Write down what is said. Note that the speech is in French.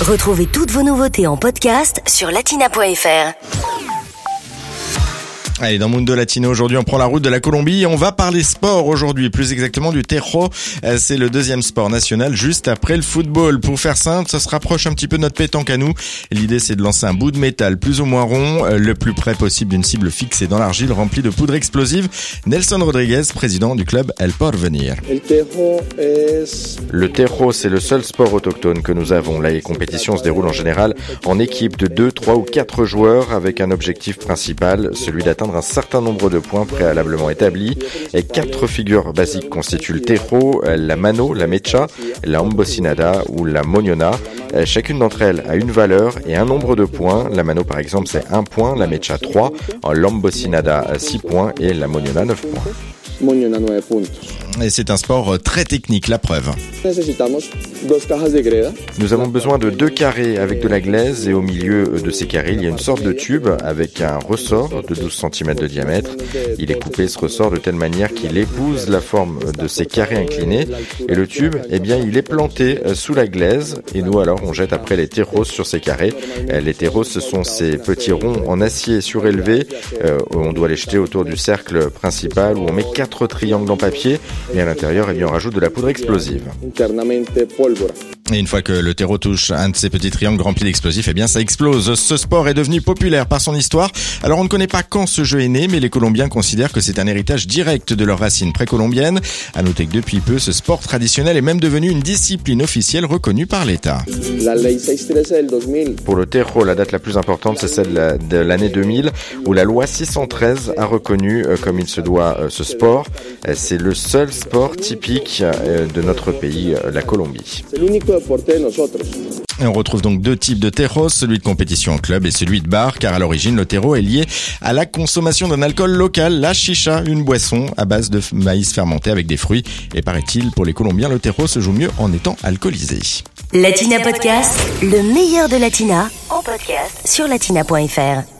Retrouvez toutes vos nouveautés en podcast sur latina.fr. Allez, dans Mundo Latino, aujourd'hui, on prend la route de la Colombie et on va parler sport aujourd'hui, plus exactement du tejo. Euh, c'est le deuxième sport national juste après le football. Pour faire simple, ça se rapproche un petit peu de notre pétanque à nous. L'idée, c'est de lancer un bout de métal plus ou moins rond, euh, le plus près possible d'une cible fixée dans l'argile remplie de poudre explosive. Nelson Rodriguez, président du club El Porvenir. Le tejo, c'est le seul sport autochtone que nous avons. Là, les compétitions se déroulent en général en équipe de 2, 3 ou 4 joueurs avec un objectif principal, celui d'atteindre un certain nombre de points préalablement établis. Et quatre figures basiques constituent le tejo, la mano, la mecha, la ambosinada ou la moniona. Chacune d'entre elles a une valeur et un nombre de points. La mano par exemple c'est 1 point, la mecha 3, l'ambosinada 6 points et la moniona 9 points. Et c'est un sport euh, très technique, la preuve. Nous avons besoin de deux carrés avec de la glaise et au milieu de ces carrés, il y a une sorte de tube avec un ressort de 12 cm de diamètre. Il est coupé ce ressort de telle manière qu'il épouse la forme de ces carrés inclinés et le tube, eh bien, il est planté euh, sous la glaise et nous alors on jette après les terros sur ces carrés. Euh, les terros, ce sont ces petits ronds en acier surélevé. on doit les jeter autour du cercle principal où on met quatre triangles en papier et à l'intérieur, eh on rajoute de la poudre explosive. Et une fois que le terreau touche un de ces petits triangles remplis d'explosifs, eh bien ça explose. Ce sport est devenu populaire par son histoire. Alors on ne connaît pas quand ce jeu est né, mais les Colombiens considèrent que c'est un héritage direct de leurs racines précolombiennes. À noter que depuis peu, ce sport traditionnel est même devenu une discipline officielle reconnue par l'État. Pour le terreau, la date la plus importante, c'est celle de l'année 2000, où la loi 613 a reconnu euh, comme il se doit euh, ce sport. Euh, c'est le seul sport typique de notre pays, la Colombie. Et on retrouve donc deux types de terros, celui de compétition en club et celui de bar, car à l'origine, le terreau est lié à la consommation d'un alcool local, la chicha, une boisson à base de maïs fermenté avec des fruits. Et paraît-il, pour les Colombiens, le terreau se joue mieux en étant alcoolisé. Latina Podcast, le meilleur de Latina, en podcast sur latina.fr.